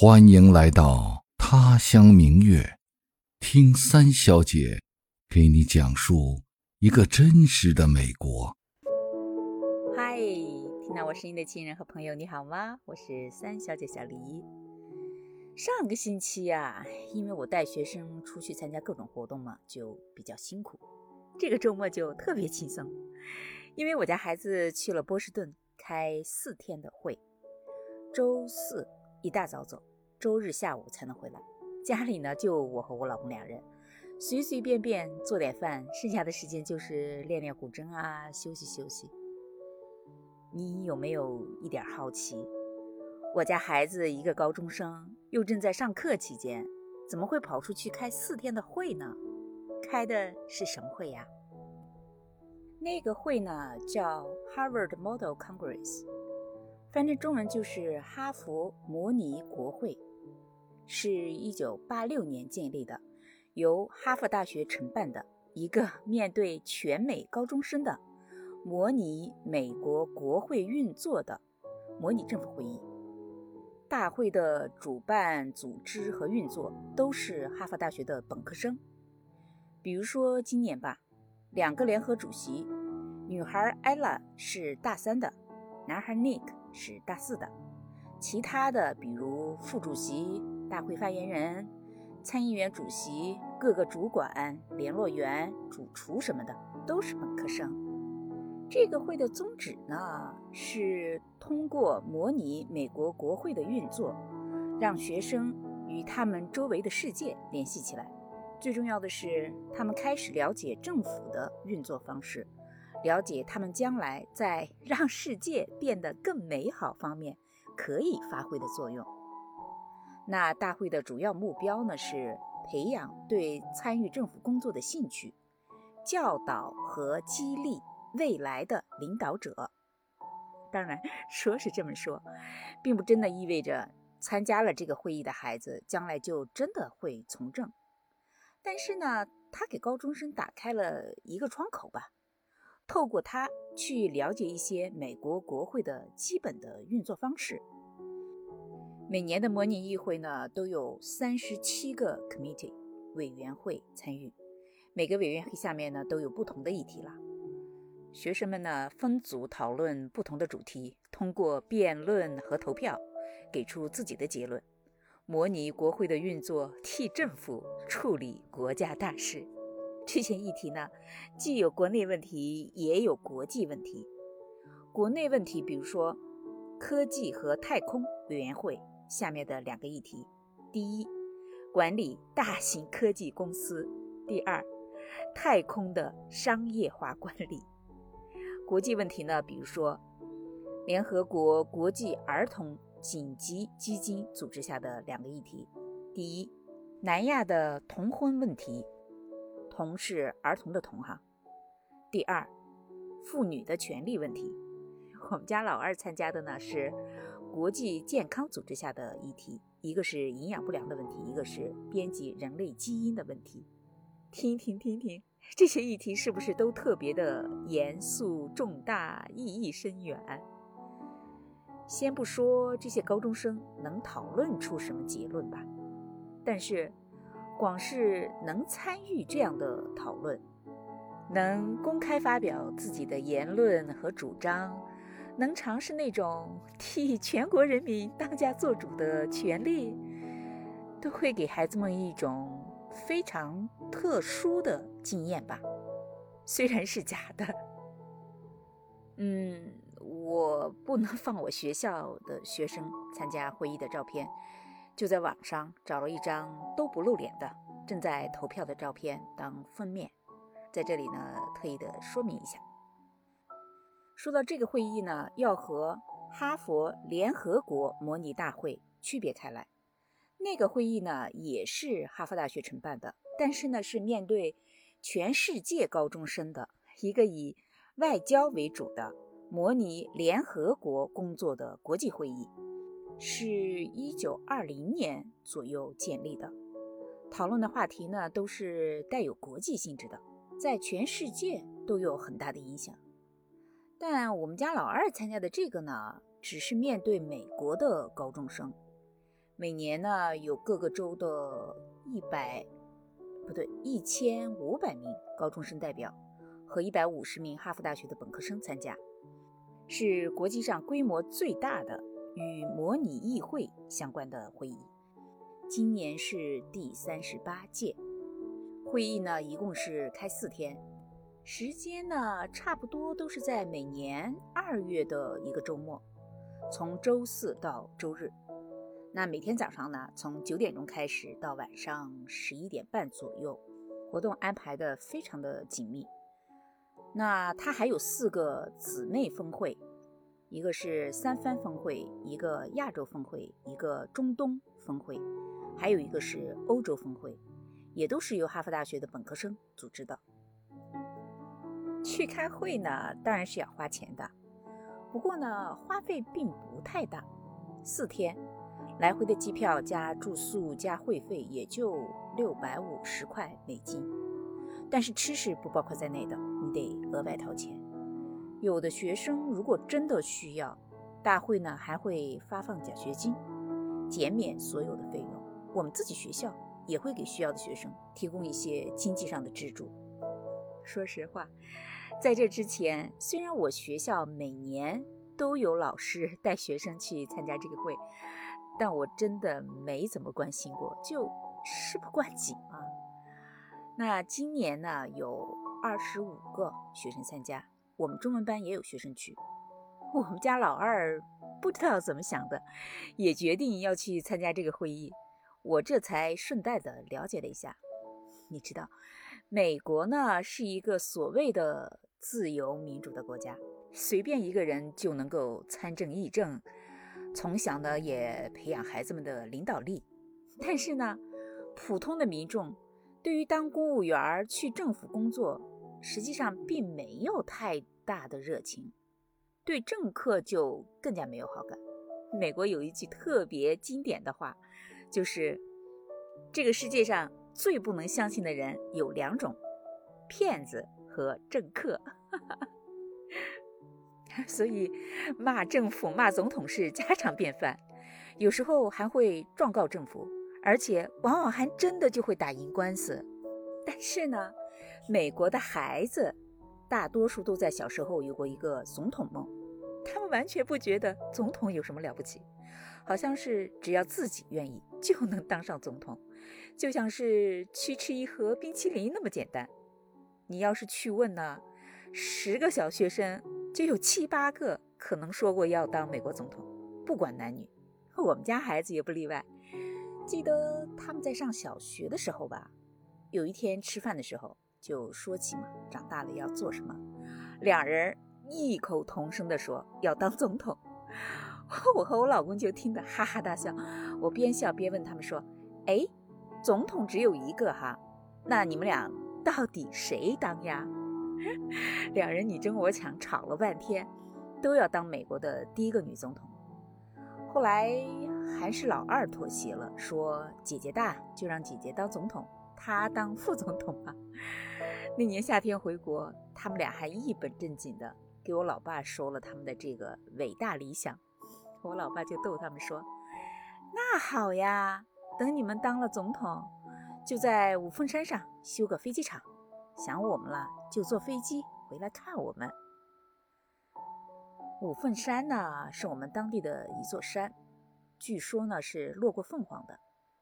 欢迎来到他乡明月，听三小姐给你讲述一个真实的美国。嗨，听到我声音的亲人和朋友，你好吗？我是三小姐小黎。上个星期呀，因为我带学生出去参加各种活动嘛，就比较辛苦。这个周末就特别轻松，因为我家孩子去了波士顿开四天的会，周四。一大早走，周日下午才能回来。家里呢，就我和我老公俩人，随随便便做点饭，剩下的时间就是练练古筝啊，休息休息。你有没有一点好奇？我家孩子一个高中生，又正在上课期间，怎么会跑出去开四天的会呢？开的是什么会呀？那个会呢，叫 Harvard Model Congress。翻成中文就是哈佛模拟国会，是一九八六年建立的，由哈佛大学承办的一个 面对全美高中生的模拟美国国会运作的模拟政府会议。大会的主办、组织和运作都是哈佛大学的本科生。比如说今年吧，两个联合主席，女孩 Ella 是大三的，男孩 Nick。是大四的，其他的比如副主席、大会发言人、参议员主席、各个主管、联络员、主厨什么的，都是本科生。这个会的宗旨呢，是通过模拟美国国会的运作，让学生与他们周围的世界联系起来。最重要的是，他们开始了解政府的运作方式。了解他们将来在 让世界变得更美好方面可以发挥的作用。那大会的主要目标呢是培养对参与政府工作的兴趣，教导和激励未来的领导者。当然，说是这么说，并不真的意味着参加了这个会议的孩子将来就真的会从政。但是呢，他给高中生打开了一个窗口吧。透过它去了解一些美国国会的基本的运作方式。每年的模拟议会呢，都有三十七个 committee 委员会参与，每个委员会下面呢都有不同的议题了。学生们呢分组讨论不同的主题，通过辩论和投票给出自己的结论，模拟国会的运作，替政府处理国家大事。这些议题呢，既有国内问题，也有国际问题。国内问题，比如说科技和太空委员会下面的两个议题：第一，管理大型科技公司；第二，太空的商业化管理。国际问题呢，比如说联合国国际儿童紧急基金组织下的两个议题：第一，南亚的童婚问题。童是儿童的童哈。第二，妇女的权利问题。我们家老二参加的呢是国际健康组织下的议题，一个是营养不良的问题，一个是编辑人类基因的问题。听听听听，这些议题是不是都特别的严肃重大，意义深远？先不说这些高中生能讨论出什么结论吧，但是。光是能参与这样的讨论，能公开发表自己的言论和主张，能尝试那种替全国人民当家做主的权利，都会给孩子们一种非常特殊的经验吧。虽然是假的，嗯，我不能放我学校的学生参加会议的照片。就在网上找了一张都不露脸的正在投票的照片当封面，在这里呢特意的说明一下。说到这个会议呢，要和哈佛联合国模拟大会区别开来。那个会议呢也是哈佛大学承办的，但是呢是面对全世界高中生的一个以外交为主的模拟联合国工作的国际会议。是一九二零年左右建立的，讨论的话题呢都是带有国际性质的，在全世界都有很大的影响。但我们家老二参加的这个呢，只是面对美国的高中生，每年呢有各个州的一百不对一千五百名高中生代表和一百五十名哈佛大学的本科生参加，是国际上规模最大的与模拟议会相关的会议。今年是第三十八届会议呢，一共是开四天，时间呢差不多都是在每年二月的一个周末，从周四到周日。那每天早上呢，从九点钟开始到晚上十一点半左右，活动安排的非常的紧密。那它还有四个姊妹峰会，一个是三藩峰会，一个亚洲峰会，一个中东峰会。还有一个是欧洲峰会，也都是由哈佛大学的本科生组织的。去开会呢，当然是要花钱的，不过呢，花费并不太大，四天来回的机票加住宿加会费也就六百五十块美金，但是吃是不包括在内的，你得额外掏钱。有的学生如果真的需要，大会呢还会发放奖学金，减免所有的费用。我们自己学校也会给需要的学生提供一些经济上的资助。说实话，在这之前，虽然我学校每年都有老师带学生去参加这个会，但我真的没怎么关心过，就事不关己嘛。那今年呢，有二十五个学生参加，我们中文班也有学生去。我们家老二不知道怎么想的，也决定要去参加这个会议。我这才顺带的了解了一下，你知道，美国呢是一个所谓的自由民主的国家，随便一个人就能够参政议政，从小呢也培养孩子们的领导力。但是呢，普通的民众对于当公务员去政府工作，实际上并没有太大的热情，对政客就更加没有好感。美国有一句特别经典的话。就是这个世界上最不能相信的人有两种：骗子和政客。所以骂政府、骂总统是家常便饭，有时候还会状告政府，而且往往还真的就会打赢官司。但是呢，美国的孩子大多数都在小时候有过一个总统梦，他们完全不觉得总统有什么了不起。好像是只要自己愿意就能当上总统，就像是去吃一盒冰淇淋那么简单。你要是去问呢，十个小学生就有七八个可能说过要当美国总统，不管男女。我们家孩子也不例外。记得他们在上小学的时候吧，有一天吃饭的时候就说起嘛，长大了要做什么，两人异口同声地说要当总统。我和我老公就听得哈哈大笑，我边笑边问他们说：“哎，总统只有一个哈，那你们俩到底谁当呀？” 两人你争我抢，吵了半天，都要当美国的第一个女总统。后来还是老二妥协了，说姐姐大，就让姐姐当总统，他当副总统吧。那年夏天回国，他们俩还一本正经的给我老爸说了他们的这个伟大理想。我老爸就逗他们说：“那好呀，等你们当了总统，就在五凤山上修个飞机场，想我们了就坐飞机回来看我们。”五凤山呢，是我们当地的一座山，据说呢是落过凤凰的，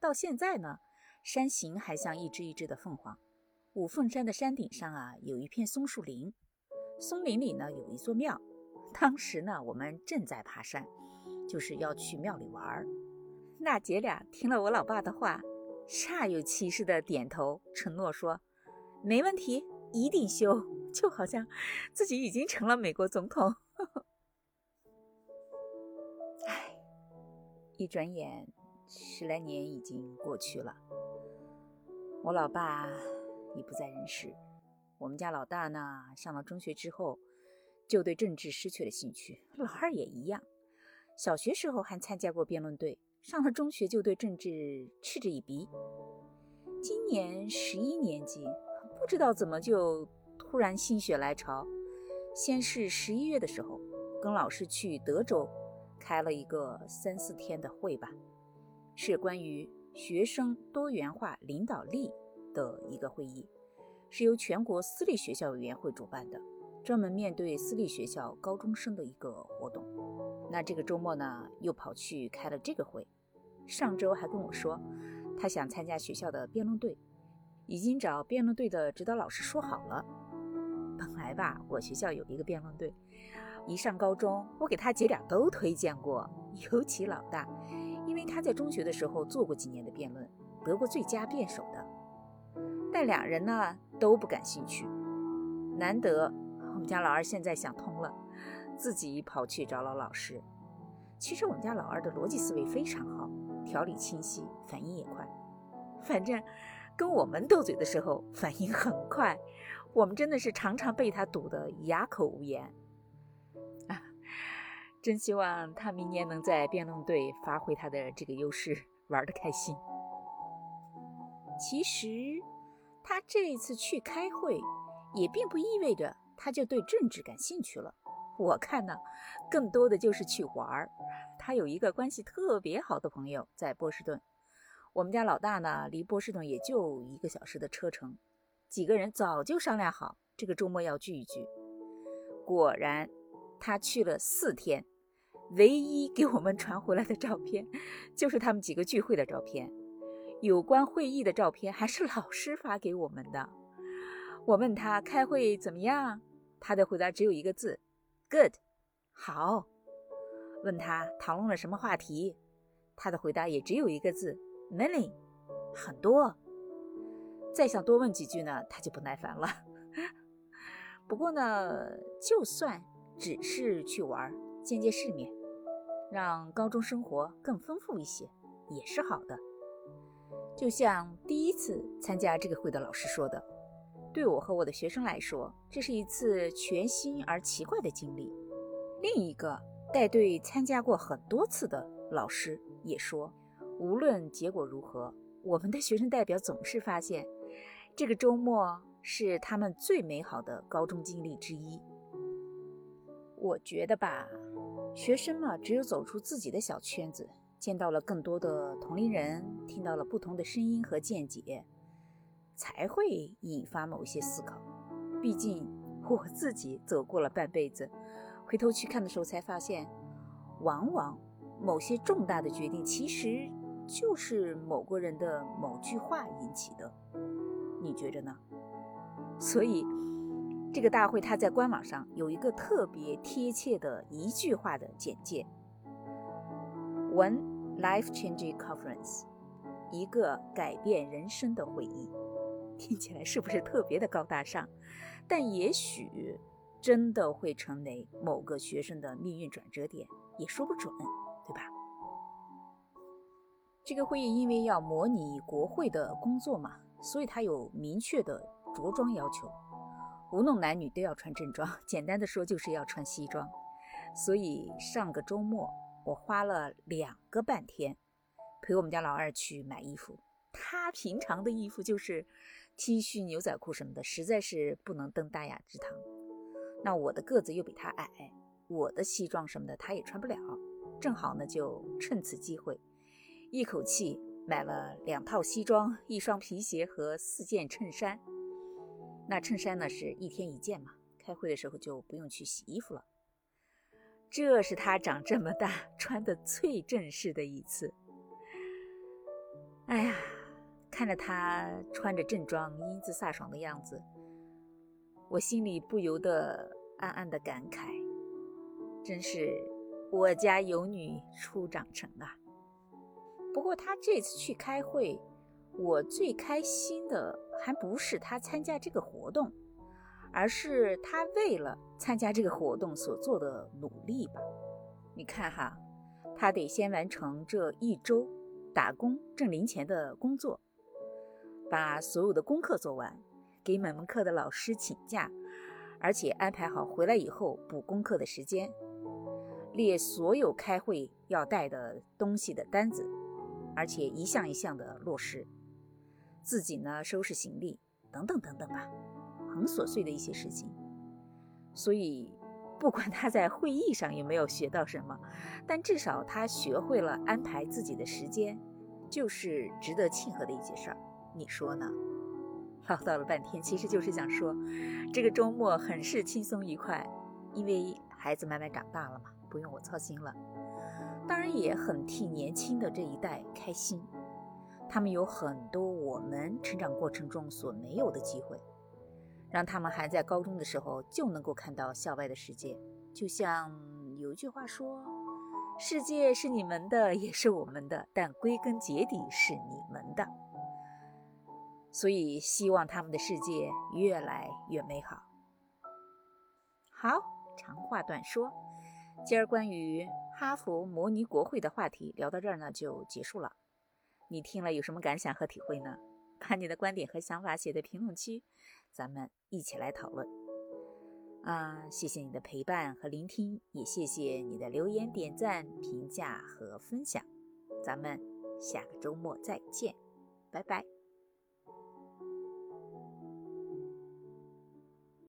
到现在呢，山形还像一只一只的凤凰。五凤山的山顶上啊，有一片松树林，松林里呢有一座庙。当时呢，我们正在爬山，就是要去庙里玩儿。那姐俩听了我老爸的话，煞有其事的点头承诺说：“没问题，一定修。”就好像自己已经成了美国总统。唉，一转眼十来年已经过去了，我老爸已不在人世。我们家老大呢，上了中学之后。就对政治失去了兴趣，老二也一样。小学时候还参加过辩论队，上了中学就对政治嗤之以鼻。今年十一年级，不知道怎么就突然心血来潮，先是十一月的时候，跟老师去德州开了一个三四天的会吧。是关于学生多元化领导力的一个会议，是由全国私立学校委员会主办的，专门面对私立学校高中生的一个活动。那这个周末呢，又跑去开了这个会。上周还跟我说，他想参加学校的辩论队，已经找辩论队的指导老师说好了。本来吧，我学校有一个辩论队，一上高中，我给他姐俩都推荐过，尤其老大，因为他在中学的时候做过几年的辩论，得过最佳辩手的。但两人呢都不感兴趣。难得我们家老二现在想通了，自己跑去找老老师。其实我们家老二的逻辑思维非常好。条理清晰，反应也快。反正跟我们斗嘴的时候反应很快，我们真的是常常被他堵得哑口无言。真希望他明年能在辩论队发挥他的这个优势，玩得开心。其实他这次去开会，也并不意味着他就对政治感兴趣了。我看呢，更多的就是去玩儿。他有一个关系特别好的朋友在波士顿，我们家老大呢，离波士顿也就一个小时的车程。几个人早就商量好，这个周末要聚一聚。果然，他去了四天，唯一给我们传回来的照片，就是他们几个聚会的照片。有关会议的照片还是老师发给我们的。我问他开会怎么样，他的回答只有一个字。Good，好。问他讨论了什么话题，他的回答也只有一个字：many，很多。再想多问几句呢，他就不耐烦了。不过呢，就算只是去玩，见见世面，让高中生活更丰富一些，也是好的。就像第一次参加这个会的老师说的。对我和我的学生来说，这是一次全新而奇怪的经历。另一个带队参加过很多次的老师也说，无论结果如何，我们的学生代表总是发现，这个周末是他们最美好的高中经历之一。我觉得吧，学生嘛，只有走出自己的小圈子，见到了更多的同龄人，听到了不同的声音和见解。才会引发某些思考。毕竟我自己走过了半辈子，回头去看的时候才发现，往往某些重大的决定其实就是某个人的某句话引起的。你觉着呢？所以这个大会它在官网上有一个特别贴切的一句话的简介：One life-changing conference，一个改变人生的会议。听起来是不是特别的高大上？但也许真的会成为某个学生的命运转折点，也说不准，对吧？这个会议因为要模拟国会的工作嘛，所以它有明确的着装要求，无论男女都要穿正装。简单的说，就是要穿西装。所以上个周末我花了两个半天陪我们家老二去买衣服。他平常的衣服就是 T 恤、牛仔裤什么的，实在是不能登大雅之堂。那我的个子又比他矮，我的西装什么的他也穿不了。正好呢，就趁此机会，一口气买了两套西装、一双皮鞋和四件衬衫。那衬衫呢是一天一件嘛，开会的时候就不用去洗衣服了。这是他长这么大穿的最正式的一次。哎呀！看着他穿着正装、英姿飒爽的样子，我心里不由得暗暗的感慨：真是我家有女初长成啊！不过他这次去开会，我最开心的还不是他参加这个活动，而是他为了参加这个活动所做的努力吧。你看哈，他得先完成这一周打工挣零钱的工作。把所有的功课做完，给每门课的老师请假，而且安排好回来以后补功课的时间，列所有开会要带的东西的单子，而且一项一项的落实。自己呢收拾行李等等等等吧，很琐碎的一些事情。所以，不管他在会议上有没有学到什么，但至少他学会了安排自己的时间，就是值得庆贺的一件事儿，你说呢？唠叨了半天，其实就是想说，这个周末很是轻松愉快，因为孩子慢慢长大了嘛，不用我操心了。当然也很替年轻的这一代开心，他们有很多我们成长过程中所没有的机会，让他们还在高中的时候就能够看到校外的世界。就像有一句话说：“世界是你们的，也是我们的，但归根结底是你们的。”所以希望他们的世界越来越美好。好，长话短说，今儿关于哈佛模拟国会的话题聊到这儿呢，就结束了。你听了有什么感想和体会呢？把你的观点和想法写在评论区，咱们一起来讨论。啊，谢谢你的陪伴和聆听，也谢谢你的留言、点赞、评价和分享。咱们下个周末再见，拜拜。